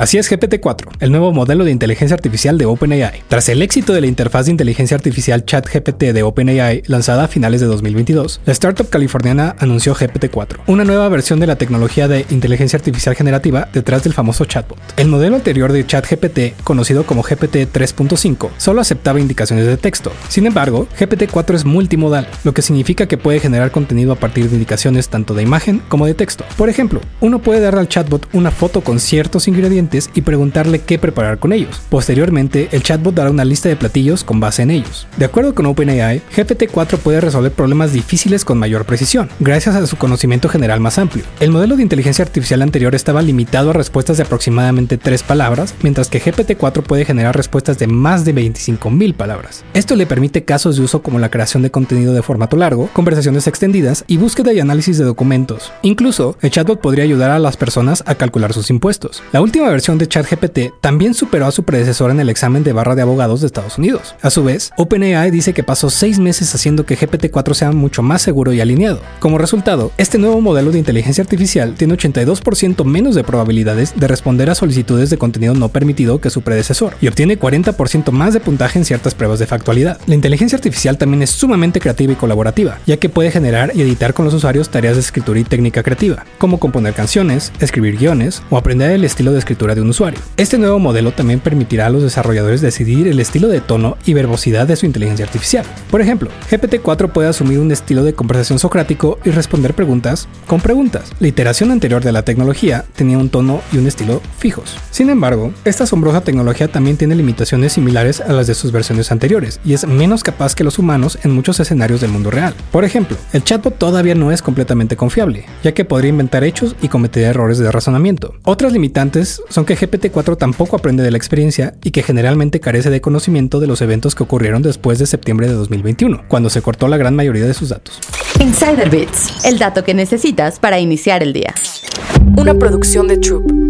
Así es GPT-4, el nuevo modelo de inteligencia artificial de OpenAI. Tras el éxito de la interfaz de inteligencia artificial ChatGPT de OpenAI lanzada a finales de 2022, la startup californiana anunció GPT-4, una nueva versión de la tecnología de inteligencia artificial generativa detrás del famoso chatbot. El modelo anterior de ChatGPT, conocido como GPT 3.5, solo aceptaba indicaciones de texto. Sin embargo, GPT-4 es multimodal, lo que significa que puede generar contenido a partir de indicaciones tanto de imagen como de texto. Por ejemplo, uno puede darle al chatbot una foto con ciertos ingredientes y preguntarle qué preparar con ellos. Posteriormente, el chatbot dará una lista de platillos con base en ellos. De acuerdo con OpenAI, GPT-4 puede resolver problemas difíciles con mayor precisión, gracias a su conocimiento general más amplio. El modelo de inteligencia artificial anterior estaba limitado a respuestas de aproximadamente 3 palabras, mientras que GPT-4 puede generar respuestas de más de 25.000 palabras. Esto le permite casos de uso como la creación de contenido de formato largo, conversaciones extendidas y búsqueda y análisis de documentos. Incluso, el chatbot podría ayudar a las personas a calcular sus impuestos. La última versión de ChatGPT también superó a su predecesor en el examen de barra de abogados de Estados Unidos. A su vez, OpenAI dice que pasó seis meses haciendo que GPT-4 sea mucho más seguro y alineado. Como resultado, este nuevo modelo de inteligencia artificial tiene 82% menos de probabilidades de responder a solicitudes de contenido no permitido que su predecesor y obtiene 40% más de puntaje en ciertas pruebas de factualidad. La inteligencia artificial también es sumamente creativa y colaborativa, ya que puede generar y editar con los usuarios tareas de escritura y técnica creativa, como componer canciones, escribir guiones o aprender el estilo de de un usuario. Este nuevo modelo también permitirá a los desarrolladores decidir el estilo de tono y verbosidad de su inteligencia artificial. Por ejemplo, GPT-4 puede asumir un estilo de conversación socrático y responder preguntas con preguntas. La iteración anterior de la tecnología tenía un tono y un estilo fijos. Sin embargo, esta asombrosa tecnología también tiene limitaciones similares a las de sus versiones anteriores y es menos capaz que los humanos en muchos escenarios del mundo real. Por ejemplo, el chatbot todavía no es completamente confiable, ya que podría inventar hechos y cometer errores de razonamiento. Otras limitantes son que GPT-4 tampoco aprende de la experiencia y que generalmente carece de conocimiento de los eventos que ocurrieron después de septiembre de 2021, cuando se cortó la gran mayoría de sus datos. Insider Bits, el dato que necesitas para iniciar el día. Una producción de Troop.